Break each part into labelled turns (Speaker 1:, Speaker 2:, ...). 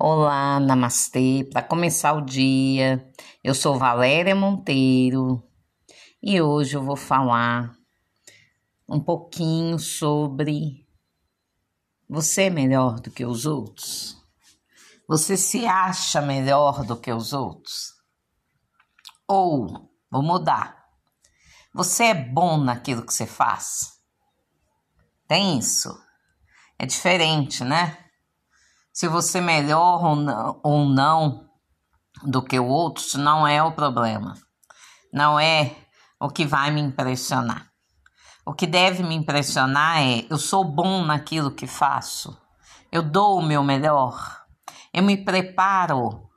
Speaker 1: Olá, namastê. Para começar o dia, eu sou Valéria Monteiro e hoje eu vou falar um pouquinho sobre você é melhor do que os outros? Você se acha melhor do que os outros? Ou, vou mudar, você é bom naquilo que você faz? Tem isso? É diferente, né? Se você melhor ou não, ou não do que o outro, não é o problema. Não é o que vai me impressionar. O que deve me impressionar é eu sou bom naquilo que faço. Eu dou o meu melhor. Eu me preparo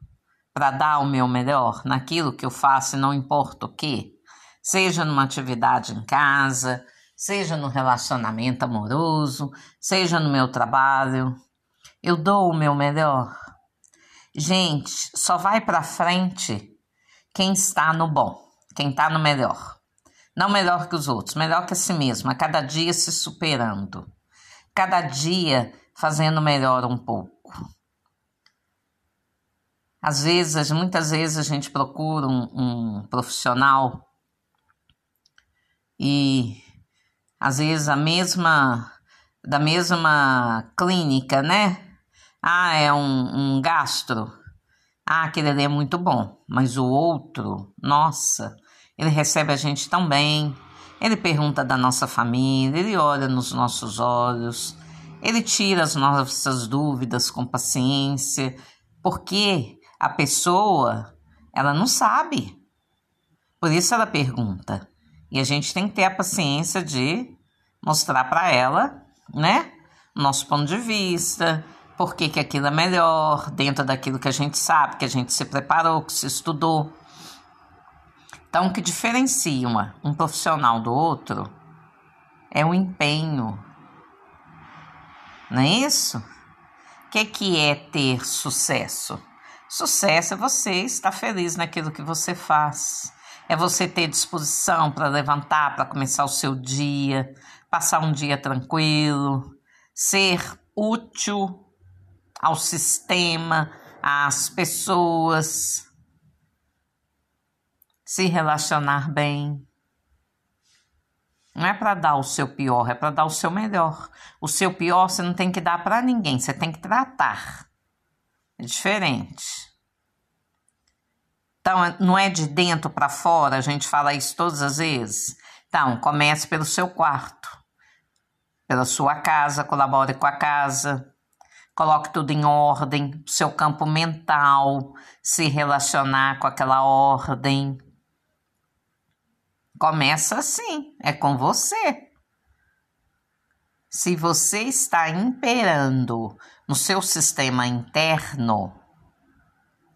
Speaker 1: para dar o meu melhor naquilo que eu faço, não importa o que. Seja numa atividade em casa, seja no relacionamento amoroso, seja no meu trabalho. Eu dou o meu melhor. Gente, só vai para frente quem está no bom, quem está no melhor. Não melhor que os outros, melhor que a si mesmo, a cada dia se superando. Cada dia fazendo melhor um pouco. Às vezes, muitas vezes a gente procura um, um profissional e às vezes a mesma da mesma clínica, né? Ah, é um, um gastro. Ah, aquele ali é muito bom. Mas o outro, nossa, ele recebe a gente tão bem. Ele pergunta da nossa família, ele olha nos nossos olhos, ele tira as nossas dúvidas com paciência, porque a pessoa, ela não sabe. Por isso ela pergunta. E a gente tem que ter a paciência de mostrar para ela, né? Nosso ponto de vista, por que, que aquilo é melhor, dentro daquilo que a gente sabe, que a gente se preparou, que se estudou. Então, o que diferencia uma, um profissional do outro é o empenho. Não é isso? O que, que é ter sucesso? Sucesso é você estar feliz naquilo que você faz. É você ter disposição para levantar, para começar o seu dia, passar um dia tranquilo, ser útil ao sistema, às pessoas, se relacionar bem. Não é para dar o seu pior, é para dar o seu melhor. O seu pior você não tem que dar para ninguém, você tem que tratar. É diferente. Então, não é de dentro para fora, a gente fala isso todas as vezes. Então, comece pelo seu quarto, pela sua casa, colabore com a casa, coloque tudo em ordem, seu campo mental, se relacionar com aquela ordem. Começa assim, é com você. Se você está imperando no seu sistema interno,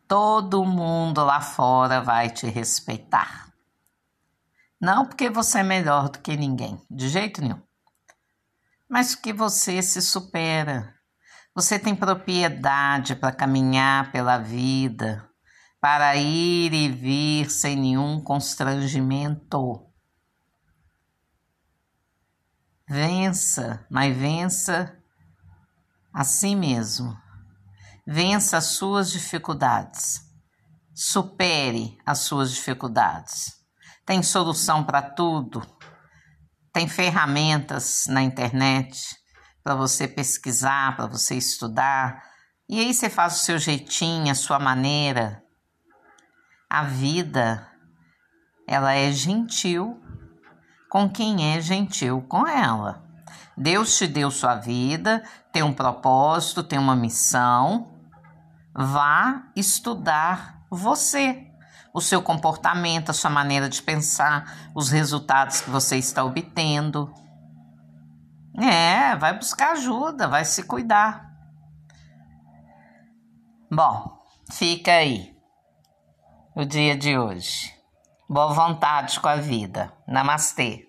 Speaker 1: todo mundo lá fora vai te respeitar. Não porque você é melhor do que ninguém, de jeito nenhum, mas porque você se supera você tem propriedade para caminhar pela vida, para ir e vir sem nenhum constrangimento. Vença, mas vença a si mesmo. Vença as suas dificuldades. Supere as suas dificuldades. Tem solução para tudo. Tem ferramentas na internet para você pesquisar, para você estudar. E aí você faz o seu jeitinho, a sua maneira. A vida, ela é gentil com quem é gentil com ela. Deus te deu sua vida, tem um propósito, tem uma missão. Vá estudar você, o seu comportamento, a sua maneira de pensar, os resultados que você está obtendo. É, vai buscar ajuda, vai se cuidar. Bom, fica aí o dia de hoje. Boa vontade com a vida. Namastê.